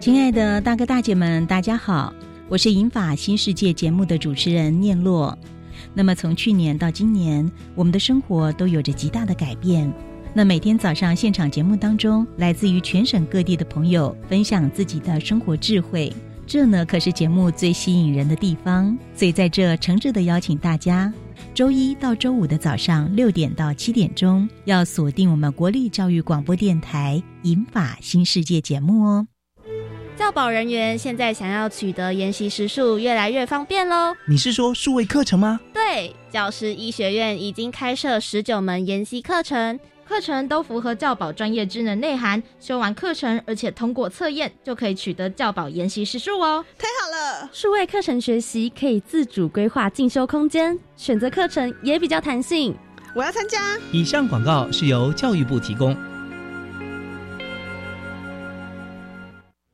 亲爱的大哥大姐们，大家好，我是银法新世界节目的主持人念洛。那么从去年到今年，我们的生活都有着极大的改变。那每天早上现场节目当中，来自于全省各地的朋友分享自己的生活智慧，这呢可是节目最吸引人的地方。所以在这诚挚的邀请大家，周一到周五的早上六点到七点钟，要锁定我们国立教育广播电台《银法新世界》节目哦。教保人员现在想要取得研习时数越来越方便喽。你是说数位课程吗？对，教师医学院已经开设十九门研习课程，课程都符合教保专业智能内涵。修完课程，而且通过测验，就可以取得教保研习时数哦。太好了！数位课程学习可以自主规划进修空间，选择课程也比较弹性。我要参加。以上广告是由教育部提供。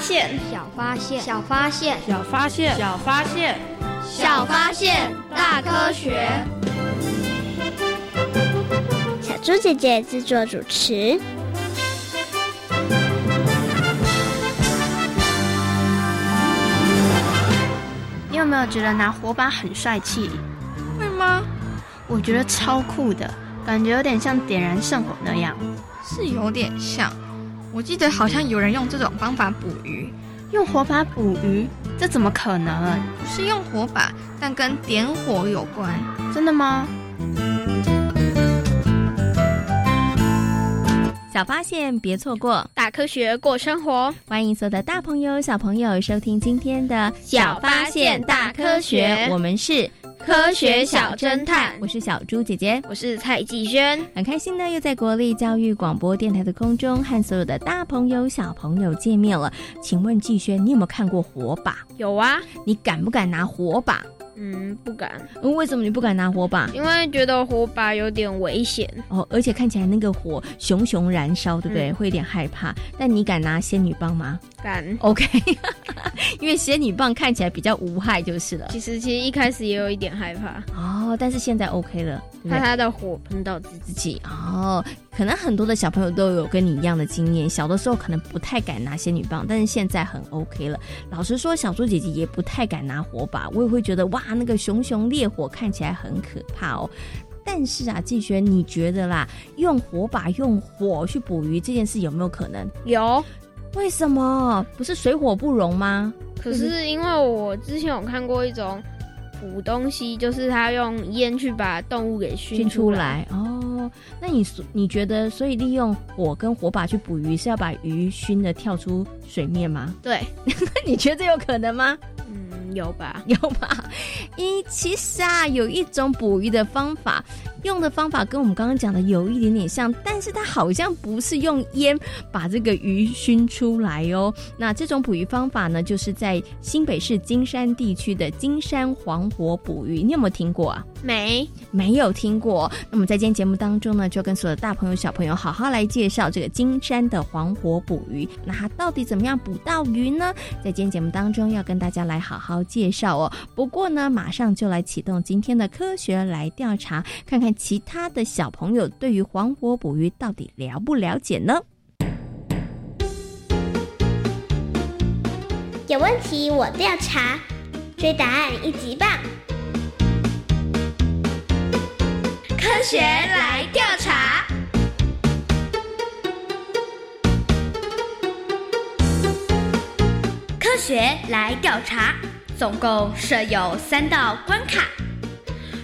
小发现，小发现，小发现，小发现，小发现，小发现，大科学。小猪姐姐制作主持。你有没有觉得拿火把很帅气？会吗？我觉得超酷的，感觉有点像点燃圣火那样。是有点像。我记得好像有人用这种方法捕鱼，用火把捕鱼，这怎么可能？是用火把，但跟点火有关。真的吗？小发现别错过，大科学过生活。欢迎所有的大朋友、小朋友收听今天的小发现大科学。我们是科学小侦探，我是小猪姐姐，我是蔡继轩。很开心呢，又在国立教育广播电台的空中和所有的大朋友、小朋友见面了。请问继轩，你有没有看过火把？有啊，你敢不敢拿火把？嗯，不敢。为什么你不敢拿火把？因为觉得火把有点危险哦，而且看起来那个火熊熊燃烧，对不对？会有点害怕。但你敢拿仙女棒吗？敢。OK，因为仙女棒看起来比较无害，就是了。其实，其实一开始也有一点害怕哦，但是现在 OK 了，怕他的火喷到自自己哦。可能很多的小朋友都有跟你一样的经验，小的时候可能不太敢拿仙女棒，但是现在很 OK 了。老实说，小猪姐姐也不太敢拿火把，我也会觉得哇，那个熊熊烈火看起来很可怕哦。但是啊，季轩，你觉得啦，用火把用火去捕鱼这件事有没有可能？有。为什么？不是水火不容吗？可是因为我之前有看过一种捕东西，就是他用烟去把动物给熏出来哦。那你你觉得，所以利用火跟火把去捕鱼，是要把鱼熏的跳出水面吗？对，你觉得这有可能吗？嗯，有吧，有吧。咦，其实啊，有一种捕鱼的方法，用的方法跟我们刚刚讲的有一点点像，但是它好像不是用烟把这个鱼熏出来哦。那这种捕鱼方法呢，就是在新北市金山地区的金山黄火捕鱼，你有没有听过啊？没，没有听过。那么在今天节目当中呢，就跟所有的大朋友小朋友好好来介绍这个金山的黄火捕鱼。那它到底怎么样捕到鱼呢？在今天节目当中要跟大家来好好介绍哦。不过呢，马上就来启动今天的科学来调查，看看其他的小朋友对于黄火捕鱼到底了不了解呢？有问题我调查，追答案一级棒！科学来调查。科学来调查，总共设有三道关卡，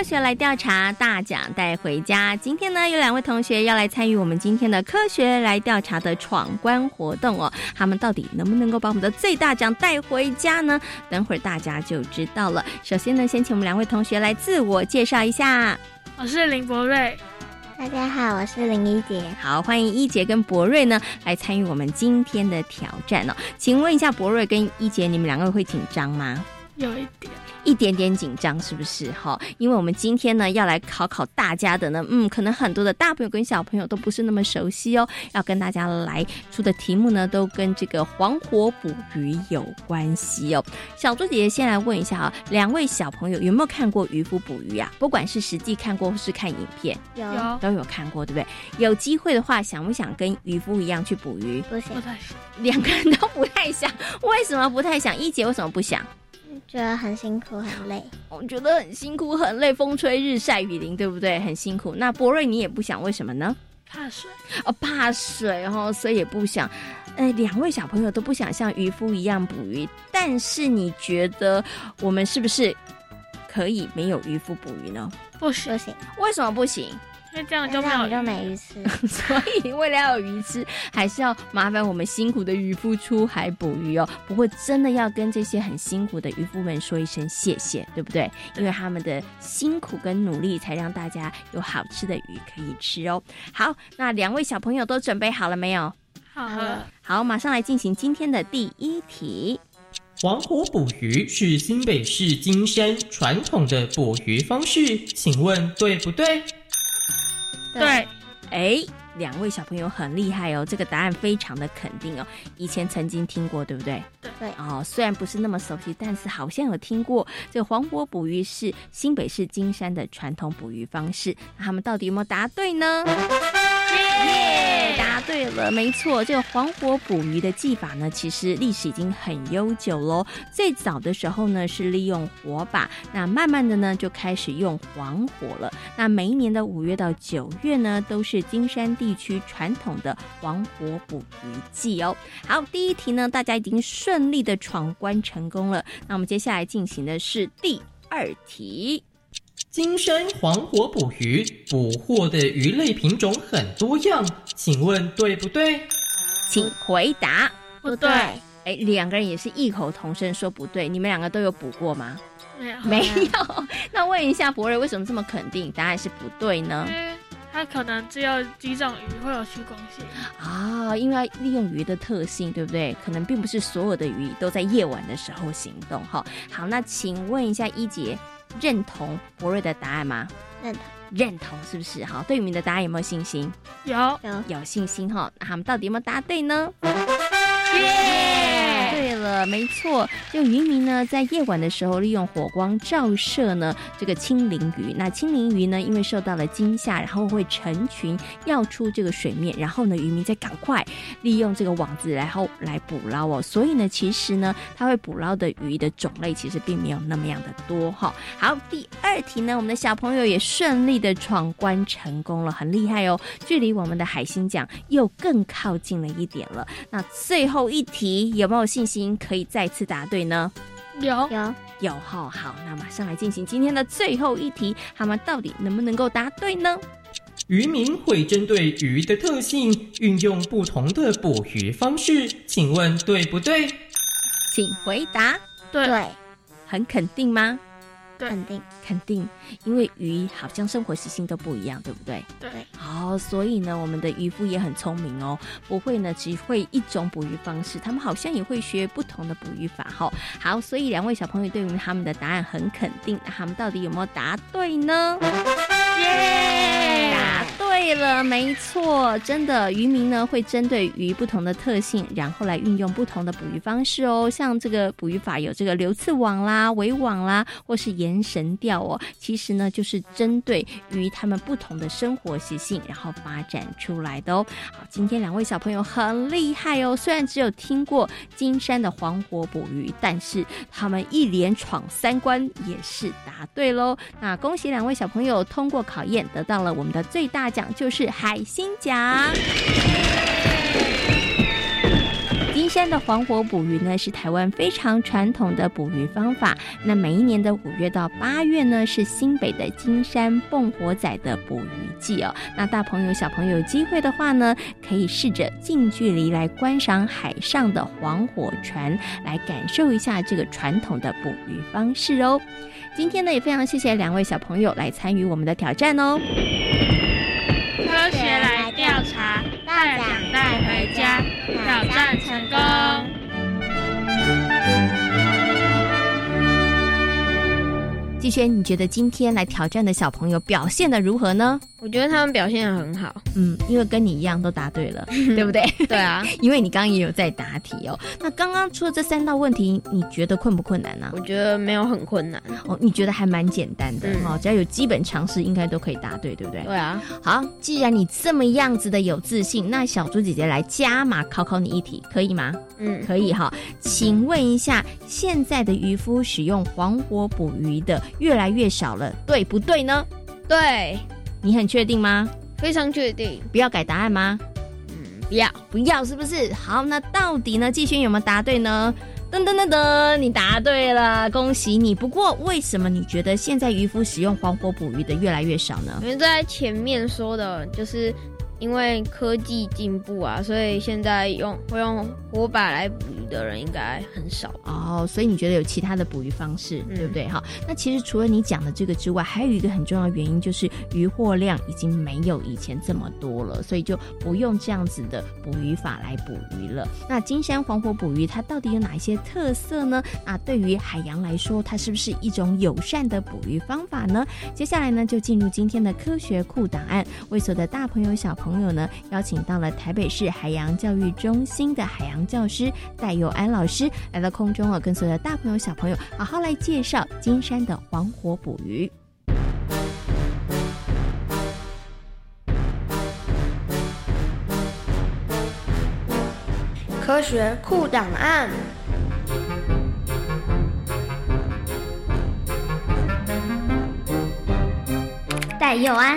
科学来调查，大奖带回家。今天呢，有两位同学要来参与我们今天的科学来调查的闯关活动哦。他们到底能不能够把我们的最大奖带回家呢？等会儿大家就知道了。首先呢，先请我们两位同学来自我介绍一下。我是林博瑞。大家好，我是林一杰。好，欢迎一杰跟博瑞呢来参与我们今天的挑战哦。请问一下，博瑞跟一杰，你们两个会紧张吗？有一点。一点点紧张是不是哈？因为我们今天呢要来考考大家的呢，嗯，可能很多的大朋友跟小朋友都不是那么熟悉哦。要跟大家来出的题目呢，都跟这个黄火捕鱼有关系哦。小猪姐姐先来问一下啊，两位小朋友有没有看过渔夫捕鱼啊？不管是实际看过或是看影片，有都有看过，对不对？有机会的话，想不想跟渔夫一样去捕鱼？不想，不太想。两个人都不太想，为什么不太想？一姐为什么不想？觉得很辛苦很累，我觉得很辛苦很累，风吹日晒雨淋，对不对？很辛苦。那博瑞你也不想，为什么呢？怕水哦，怕水哦，所以也不想。哎，两位小朋友都不想像渔夫一样捕鱼，但是你觉得我们是不是可以没有渔夫捕鱼呢？不行，不行，为什么不行？因为这样就没有就没鱼吃，所以为了要有鱼吃，还是要麻烦我们辛苦的渔夫出海捕鱼哦。不过真的要跟这些很辛苦的渔夫们说一声谢谢，对不对？因为他们的辛苦跟努力，才让大家有好吃的鱼可以吃哦。好，那两位小朋友都准备好了没有？好了，好，马上来进行今天的第一题。黄火捕鱼是新北市金山传统的捕鱼方式，请问对不对？对，哎，两位小朋友很厉害哦，这个答案非常的肯定哦。以前曾经听过，对不对？对。哦，虽然不是那么熟悉，但是好像有听过。这个黄渤捕鱼是新北市金山的传统捕鱼方式，那他们到底有没有答对呢？耶，答对了，没错，这个黄火捕鱼的技法呢，其实历史已经很悠久喽。最早的时候呢，是利用火把，那慢慢的呢，就开始用黄火了。那每一年的五月到九月呢，都是金山地区传统的黄火捕鱼季哦。好，第一题呢，大家已经顺利的闯关成功了。那我们接下来进行的是第二题。金山黄火捕鱼，捕获的鱼类品种很多样，请问对不对？请回答。不对。哎，两个人也是异口同声说不对。你们两个都有捕过吗？没有。没有。那问一下博瑞，为什么这么肯定？答案是不对呢？因为它可能只有几种鱼会有趋光性啊，因为利用鱼的特性，对不对？可能并不是所有的鱼都在夜晚的时候行动。哈，好，那请问一下一杰。认同博瑞的答案吗？认同，认同是不是？好，对你们的答案有没有信心？有，有，有信心哈。那他们到底有没有答对呢？耶！呃。没错，就渔民呢在夜晚的时候利用火光照射呢这个青鳞鱼。那青鳞鱼呢，因为受到了惊吓，然后会成群跃出这个水面，然后呢渔民再赶快利用这个网子然后来捕捞哦。所以呢，其实呢，他会捕捞的鱼的种类其实并没有那么样的多哈。好，第二题呢，我们的小朋友也顺利的闯关成功了，很厉害哦，距离我们的海星奖又更靠近了一点了。那最后一题有没有信心可以再次答对呢？有有有好，好，那马上来进行今天的最后一题，他们到底能不能够答对呢？渔民会针对鱼的特性运用不同的捕鱼方式，请问对不对？请回答。对，很肯定吗？肯定肯定，因为鱼好像生活习性都不一样，对不对？对。好，所以呢，我们的渔夫也很聪明哦，不会呢只会一种捕鱼方式，他们好像也会学不同的捕鱼法哈。好，所以两位小朋友对于他们的答案很肯定，那他们到底有没有答对呢？耶！答对了，没错，真的，渔民呢会针对鱼不同的特性，然后来运用不同的捕鱼方式哦。像这个捕鱼法有这个流刺网啦、围网啦，或是延绳钓哦。其实呢，就是针对鱼它们不同的生活习性，然后发展出来的哦。好，今天两位小朋友很厉害哦，虽然只有听过金山的黄火捕鱼，但是他们一连闯三关也是答对喽。那恭喜两位小朋友通过考验，得到了我们的最大奖，就是海星奖。金山的黄火捕鱼呢，是台湾非常传统的捕鱼方法。那每一年的五月到八月呢，是新北的金山蹦火仔的捕鱼季哦。那大朋友、小朋友有机会的话呢，可以试着近距离来观赏海上的黄火船，来感受一下这个传统的捕鱼方式哦。今天呢，也非常谢谢两位小朋友来参与我们的挑战哦。轩，你觉得今天来挑战的小朋友表现的如何呢？我觉得他们表现的很好。嗯，因为跟你一样都答对了，对不对？对啊，因为你刚刚也有在答题哦。那刚刚出的这三道问题，你觉得困不困难呢？我觉得没有很困难哦，你觉得还蛮简单的哦，只要有基本常识，应该都可以答对，对不对？对啊。好，既然你这么样子的有自信，那小猪姐姐来加码考考你一题，可以吗？嗯，可以哈。请问一下，现在的渔夫使用黄火捕鱼的越来越少了，对不对呢？对。你很确定吗？非常确定。不要改答案吗？嗯，不要，不要，是不是？好，那到底呢？季轩有没有答对呢？噔噔噔噔，你答对了，恭喜你。不过，为什么你觉得现在渔夫使用黄火捕鱼的越来越少呢？因为在前面说的，就是因为科技进步啊，所以现在用会用火把来捕鱼的人应该很少哦。所以你觉得有其他的捕鱼方式，对不对？哈，那其实除了你讲的这个之外，还有一个很重要的原因，就是渔获量已经没有以前这么多了，所以就不用这样子的捕鱼法来捕鱼了。那金山黄火捕鱼它到底有哪一些特色呢？那对于海洋来说，它是不是一种友善的捕鱼方法呢？接下来呢，就进入今天的科学库档案，为所有的大朋友小朋友呢，邀请到了台北市海洋教育中心的海洋教师戴佑安老师来到空中啊，跟所有的大朋友小朋友好好来介绍金山的黄火捕鱼。科学库档案。戴佑安，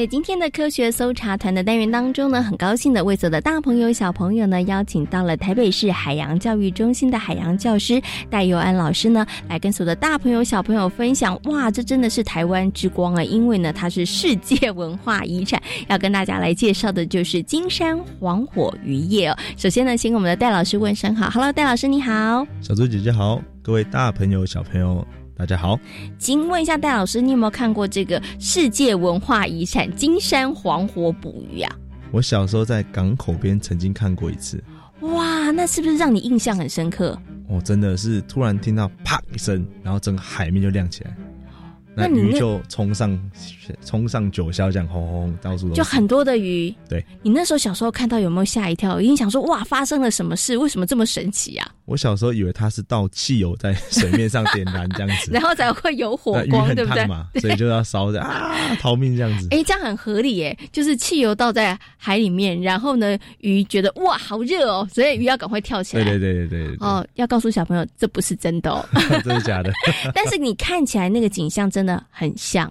在今天的科学搜查团的单元当中呢，很高兴的为所有的大朋友小朋友呢，邀请到了台北市海洋教育中心的海洋教师戴佑安老师呢，来跟所有的大朋友小朋友分享。哇，这真的是台湾之光啊！因为呢，它是世界文化遗产。要跟大家来介绍的就是金山黄火渔业哦。首先呢，先跟我们的戴老师问声好，Hello，戴老师你好，小猪姐姐好，各位大朋友小朋友。大家好，请问一下戴老师，你有没有看过这个世界文化遗产金山黄火捕鱼啊？我小时候在港口边曾经看过一次。哇，那是不是让你印象很深刻？哦，真的是突然听到啪一声，然后整个海面就亮起来。那鱼就冲上冲上九霄，这样轰轰轰到处都就很多的鱼。对你那时候小时候看到有没有吓一跳？一定想说哇，发生了什么事？为什么这么神奇啊？我小时候以为它是倒汽油在水面上点燃这样子，然后才会有火光，对不对？嘛，所以就要烧着啊逃命这样子。哎，这样很合理耶，就是汽油倒在海里面，然后呢，鱼觉得哇好热哦，所以鱼要赶快跳起来。对对对对对对，哦，要告诉小朋友这不是真的哦，真的假的？但是你看起来那个景象真的很像。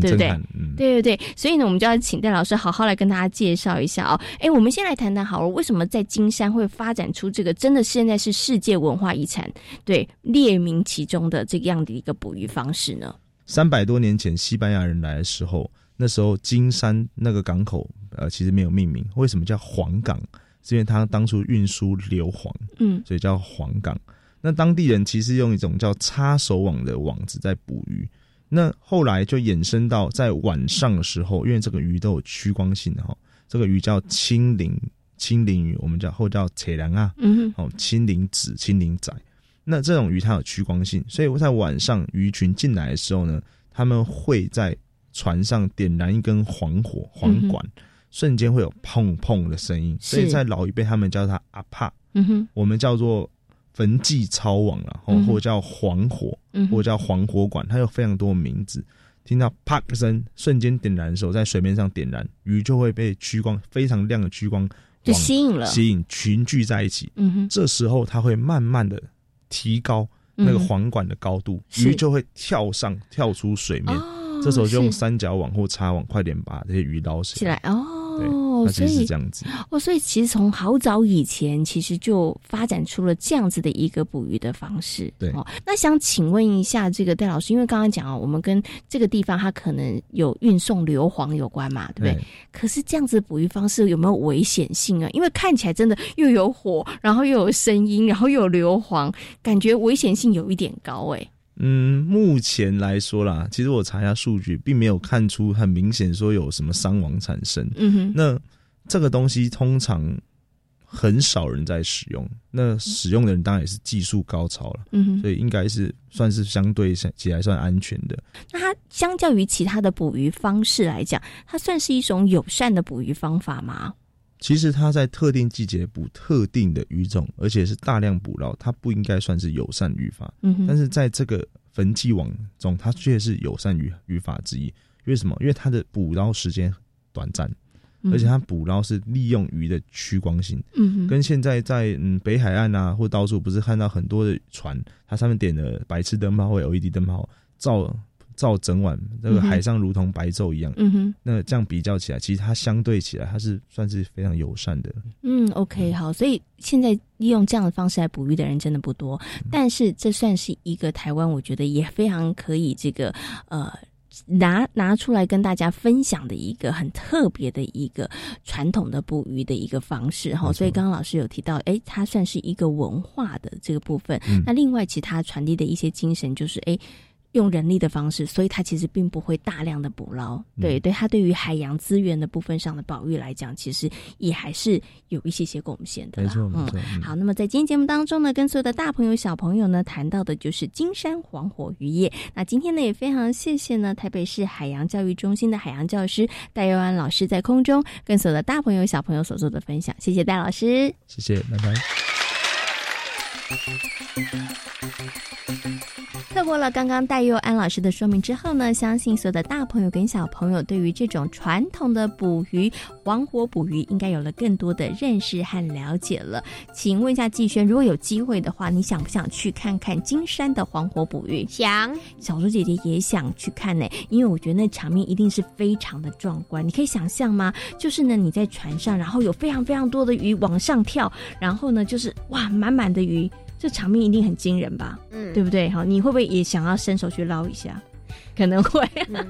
对不对很震撼，嗯，对对对，所以呢，我们就要请戴老师好好来跟大家介绍一下哦。哎，我们先来谈谈好了，为什么在金山会发展出这个真的现在是世界文化遗产，对列名其中的这样的一个捕鱼方式呢？三百多年前西班牙人来的时候，那时候金山那个港口呃其实没有命名，为什么叫黄港？是因为它当初运输硫磺，嗯所以叫黄港。那当地人其实用一种叫插手网的网子在捕鱼。那后来就衍生到在晚上的时候，因为这个鱼都有趋光性的哈，这个鱼叫青鳞青鳞鱼，我们叫后叫铁梁啊，嗯哦，青鳞子、青鳞仔。那这种鱼它有趋光性，所以我在晚上鱼群进来的时候呢，他们会在船上点燃一根黄火黄管，瞬间会有砰砰的声音，所以在老一辈他们叫它阿帕，嗯哼，我们叫做焚祭抄网了，或、或叫黄火，或叫黄火管，它有非常多名字。听到啪一声，瞬间点燃的时候，在水面上点燃，鱼就会被趋光非常亮的趋光就吸引了。吸引群聚在一起。嗯哼。这时候它会慢慢的提高那个黄管的高度，是。鱼就会跳上跳出水面。哦这时候就用三角网或叉网，快点把这些鱼捞起起来哦，它其实所以是这样子。哦，所以其实从好早以前，其实就发展出了这样子的一个捕鱼的方式。对哦，那想请问一下这个戴老师，因为刚刚讲哦，我们跟这个地方它可能有运送硫磺有关嘛，对不对？对可是这样子的捕鱼方式有没有危险性啊？因为看起来真的又有火，然后又有声音，然后又有硫磺，感觉危险性有一点高哎、嗯，目前来说啦，其实我查一下数据，并没有看出很明显说有什么伤亡产生。嗯哼那这个东西通常很少人在使用，那使用的人当然也是技术高超了，嗯哼所以应该是算是相对起来算安全的。那它相较于其他的捕鱼方式来讲，它算是一种友善的捕鱼方法吗？其实它在特定季节捕特定的鱼种，而且是大量捕捞，它不应该算是友善渔法。嗯哼但是在这个焚祭网中，它却是友善渔渔法之一。为什么？因为它的捕捞时间短暂，嗯而且它捕捞是利用鱼的趋光性。嗯哼跟现在在嗯北海岸啊，或到处不是看到很多的船，它上面点了白炽灯泡或 LED 灯泡，照照整晚，这个海上如同白昼一样。嗯哼，那这样比较起来，其实它相对起来，它是算是非常友善的。嗯，OK，好，所以现在利用这样的方式来捕鱼的人真的不多，但是这算是一个台湾，我觉得也非常可以这个呃。拿拿出来跟大家分享的一个很特别的一个传统的捕鱼的一个方式哈，所以刚刚老师有提到，哎，它算是一个文化的这个部分。嗯那另外，其他传递的一些精神就是，哎，用人力的方式，所以它其实并不会大量的捕捞。对，对，它对于海洋资源的部分上的保育来讲，其实也还是有一些些贡献的啦。没错，没嗯错。嗯好，那么在今天节目当中呢，跟所有的大朋友、小朋友呢谈到的就是金山黄火渔业。那今天呢，也非常谢谢呢台北市海洋教育中心的海洋教师戴佑安老师在空中跟所有的大朋友、小朋友所做的分享，谢谢戴老师。谢谢，拜拜。透过了刚刚戴佑安老师的说明之后呢，相信所有的大朋友跟小朋友对于这种传统的捕鱼黄火捕鱼应该有了更多的认识和了解了。请问一下季轩，如果有机会的话，你想不想去看看金山的黄火捕鱼？想，小猪姐姐也想去看呢，因为我觉得那场面一定是非常的壮观。你可以想象吗？就是呢，你在船上，然后有非常非常多的鱼往上跳，然后呢，就是哇，满满的鱼，这场面一定很惊人吧？嗯对不对？好，你会不会也想要伸手去捞一下？可能会。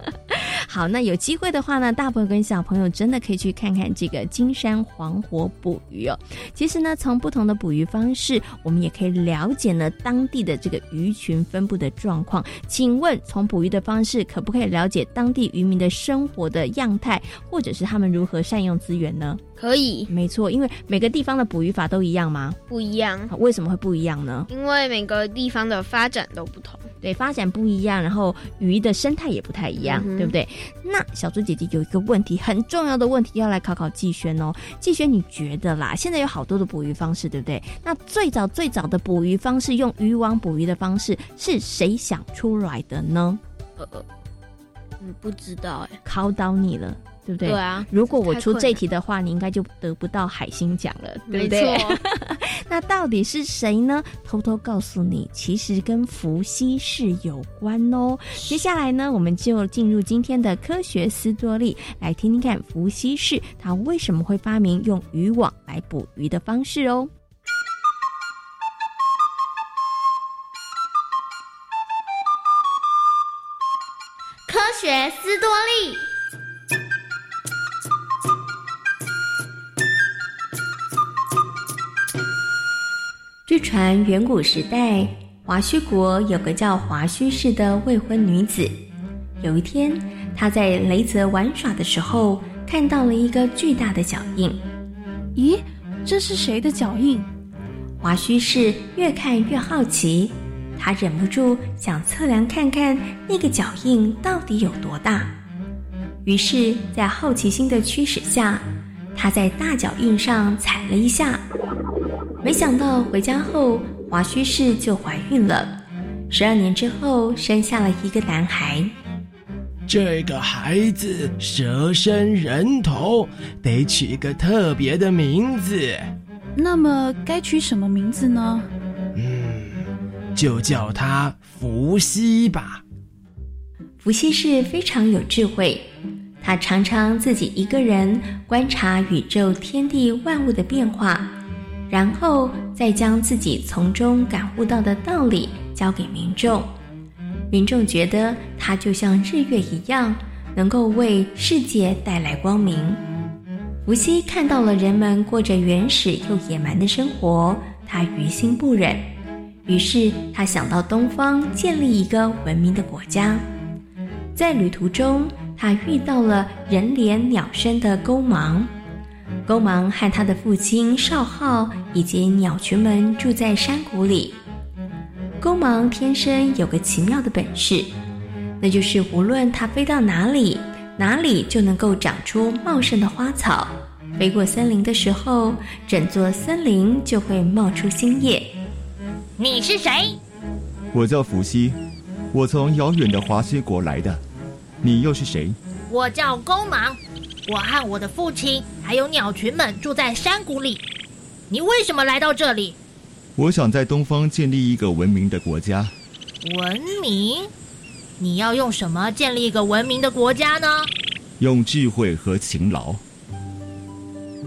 好，那有机会的话呢，大朋友跟小朋友真的可以去看看这个金山黄火捕鱼哦。其实呢，从不同的捕鱼方式，我们也可以了解呢当地的这个鱼群分布的状况。请问，从捕鱼的方式，可不可以了解当地渔民的生活的样态，或者是他们如何善用资源呢？可以，没错，因为每个地方的捕鱼法都一样吗？不一样。为什么会不一样呢？因为每个地方的发展都不同，对，发展不一样，然后鱼的生态也不太一样，嗯、对不对？那小猪姐姐有一个问题，很重要的问题要来考考季轩哦。季轩，你觉得啦？现在有好多的捕鱼方式，对不对？那最早最早的捕鱼方式，用渔网捕鱼的方式，是谁想出来的呢？呃，嗯，不知道哎，考倒你了。对不对？对啊，如果我出这题的话，你应该就得不到海星奖了，对不对？那到底是谁呢？偷偷告诉你，其实跟伏羲氏有关哦。接下来呢，我们就进入今天的科学斯多利，来听听看伏羲氏他为什么会发明用渔网来捕鱼的方式哦。科学斯多利。据传，远古时代，华胥国有个叫华胥氏的未婚女子。有一天，她在雷泽玩耍的时候，看到了一个巨大的脚印。咦，这是谁的脚印？华胥氏越看越好奇，她忍不住想测量看看那个脚印到底有多大。于是，在好奇心的驱使下，她在大脚印上踩了一下。没想到回家后，华胥氏就怀孕了。十二年之后，生下了一个男孩。这个孩子蛇身人头，得取个特别的名字。那么该取什么名字呢？嗯，就叫他伏羲吧。伏羲是非常有智慧，他常常自己一个人观察宇宙天地万物的变化。然后再将自己从中感悟到的道理交给民众，民众觉得他就像日月一样，能够为世界带来光明。伏羲看到了人们过着原始又野蛮的生活，他于心不忍，于是他想到东方建立一个文明的国家。在旅途中，他遇到了人脸鸟身的勾芒。勾芒和他的父亲少昊以及鸟群们住在山谷里。勾芒天生有个奇妙的本事，那就是无论它飞到哪里，哪里就能够长出茂盛的花草。飞过森林的时候，整座森林就会冒出新叶。你是谁？我叫伏羲，我从遥远的华西国来的。你又是谁？我叫勾芒。我和我的父亲还有鸟群们住在山谷里。你为什么来到这里？我想在东方建立一个文明的国家。文明？你要用什么建立一个文明的国家呢？用智慧和勤劳。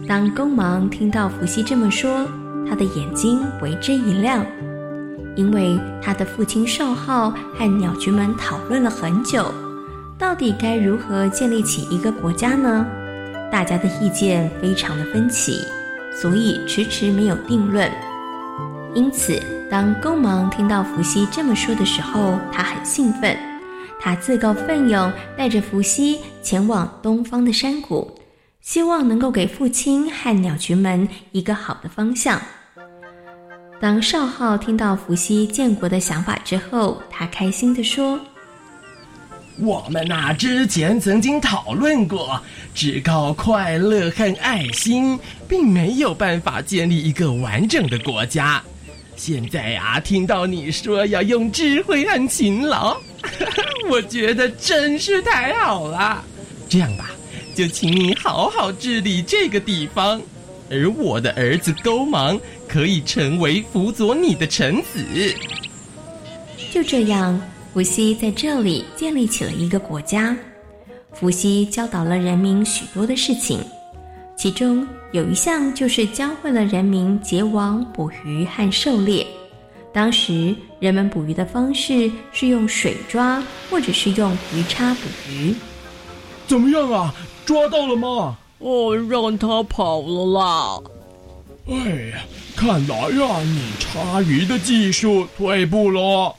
当公芒听到伏羲这么说，他的眼睛为之一亮，因为他的父亲少昊和鸟群们讨论了很久。到底该如何建立起一个国家呢？大家的意见非常的分歧，所以迟迟没有定论。因此，当勾芒听到伏羲这么说的时候，他很兴奋，他自告奋勇带着伏羲前往东方的山谷，希望能够给父亲和鸟群们一个好的方向。当少昊听到伏羲建国的想法之后，他开心地说。我们呐、啊，之前曾经讨论过，只靠快乐和爱心，并没有办法建立一个完整的国家。现在、啊，听到你说要用智慧和勤劳，我觉得真是太好了。这样吧，就请你好好治理这个地方，而我的儿子勾芒可以成为辅佐你的臣子。就这样。伏羲在这里建立起了一个国家。伏羲教导了人民许多的事情，其中有一项就是教会了人民结网捕鱼和狩猎。当时人们捕鱼的方式是用水抓，或者是用鱼叉捕鱼。怎么样啊？抓到了吗？哦，让他跑了啦！哎呀，看来呀，你叉鱼的技术退步了。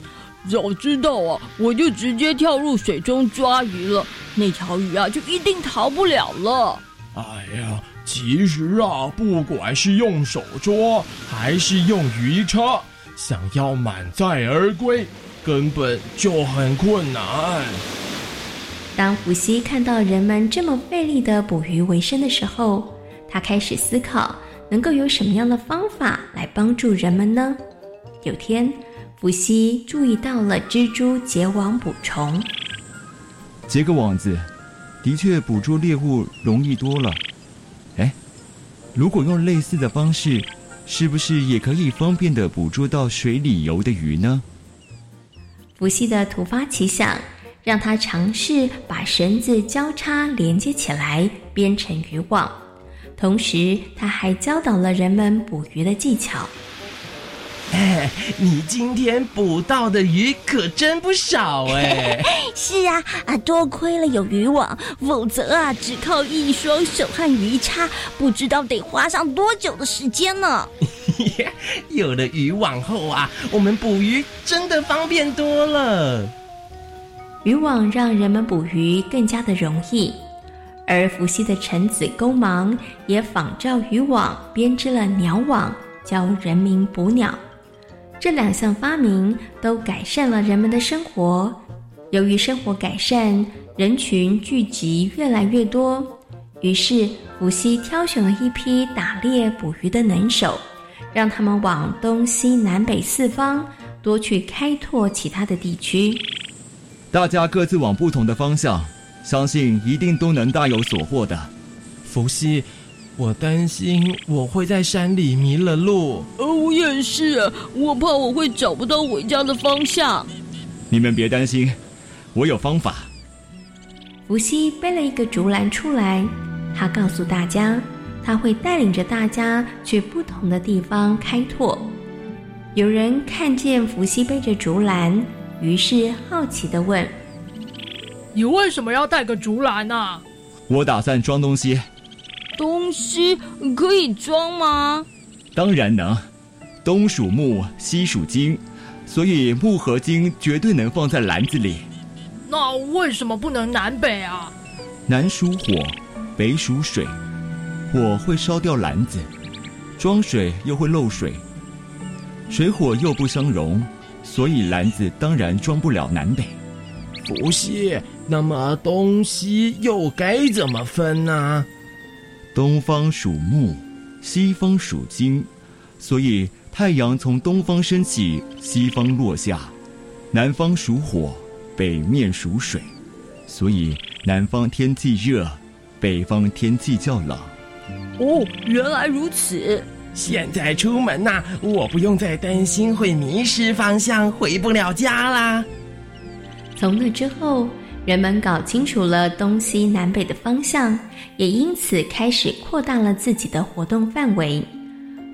早知道啊，我就直接跳入水中抓鱼了，那条鱼啊就一定逃不了了。哎呀，其实啊，不管是用手捉还是用鱼叉，想要满载而归，根本就很困难。当伏羲看到人们这么费力的捕鱼为生的时候，他开始思考，能够有什么样的方法来帮助人们呢？有天，伏羲注意到了蜘蛛结网捕虫，结个网子，的确捕捉猎物容易多了。哎，如果用类似的方式，是不是也可以方便的捕捉到水里游的鱼呢？伏羲的突发奇想，让他尝试把绳子交叉连接起来，编成渔网。同时，他还教导了人们捕鱼的技巧。哎，你今天捕到的鱼可真不少哎！是啊，啊，多亏了有渔网，否则啊，只靠一双手和鱼叉，不知道得花上多久的时间呢。有了渔网后啊，我们捕鱼真的方便多了。渔网让人们捕鱼更加的容易，而伏羲的臣子勾芒也仿照渔网编织了鸟网，教人民捕鸟。这两项发明都改善了人们的生活。由于生活改善，人群聚集越来越多，于是伏羲挑选了一批打猎捕鱼的能手，让他们往东西南北四方多去开拓其他的地区。大家各自往不同的方向，相信一定都能大有所获的。伏羲。我担心我会在山里迷了路。呃，我也是，我怕我会找不到回家的方向。你们别担心，我有方法。伏羲背了一个竹篮出来，他告诉大家，他会带领着大家去不同的地方开拓。有人看见伏羲背着竹篮，于是好奇的问：“你为什么要带个竹篮呢？”我打算装东西。东西可以装吗？当然能。东属木，西属金，所以木和金绝对能放在篮子里。那为什么不能南北啊？南属火，北属水。火会烧掉篮子，装水又会漏水，水火又不相容，所以篮子当然装不了南北。不是，那么东西又该怎么分呢？东方属木，西方属金，所以太阳从东方升起，西方落下。南方属火，北面属水，所以南方天气热，北方天气较冷。哦，原来如此。现在出门呐，我不用再担心会迷失方向，回不了家啦。从那之后。人们搞清楚了东西南北的方向，也因此开始扩大了自己的活动范围。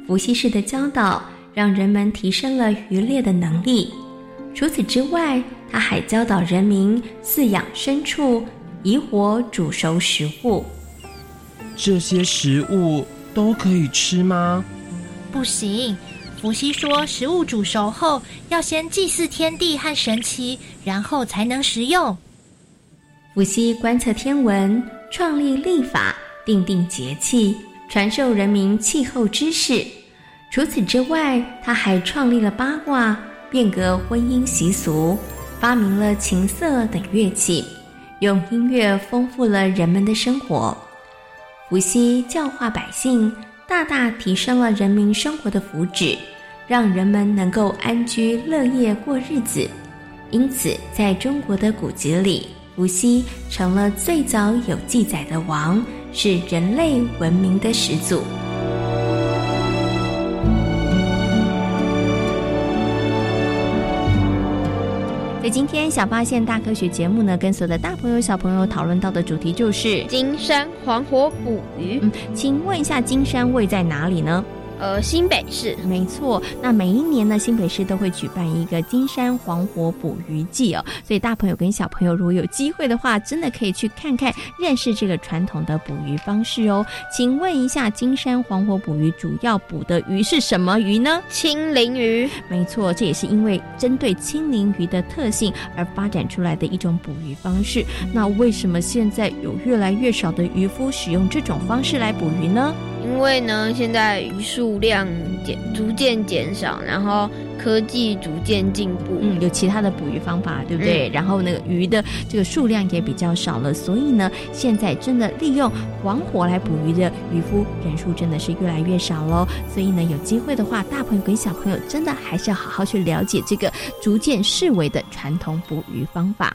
伏羲氏的教导让人们提升了渔猎的能力。除此之外，他还教导人民饲养牲畜，以火煮熟食物。这些食物都可以吃吗？不行。伏羲说，食物煮熟后要先祭祀天地和神奇，然后才能食用。伏羲观测天文，创立历法，定定节气，传授人民气候知识。除此之外，他还创立了八卦，变革婚姻习俗，发明了琴瑟等乐器，用音乐丰富了人们的生活。伏羲教化百姓，大大提升了人民生活的福祉，让人们能够安居乐业过日子。因此，在中国的古籍里。伏羲成了最早有记载的王，是人类文明的始祖。在今天小发现大科学节目呢，跟所有的大朋友小朋友讨论到的主题就是金山黄火捕鱼。嗯，请问一下，金山位在哪里呢？呃，新北市。没错，那每一年呢，新北市都会举办一个金山黄火捕鱼季哦，所以大朋友跟小朋友如果有机会的话，真的可以去看看，认识这个传统的捕鱼方式哦。请问一下，金山黄火捕鱼主要捕的鱼是什么鱼呢？青鳞鱼。没错，这也是因为针对青鳞鱼的特性而发展出来的一种捕鱼方式。那为什么现在有越来越少的渔夫使用这种方式来捕鱼呢？因为呢，现在鱼数量减逐渐减少，然后科技逐渐进步，嗯，有其他的捕鱼方法，对不对？然后那个鱼的这个数量也比较少了，所以呢，现在真的利用黄火来捕鱼的渔夫人数真的是越来越少喽。所以呢，有机会的话，大朋友跟小朋友真的还是要好好去了解这个逐渐式微的传统捕鱼方法。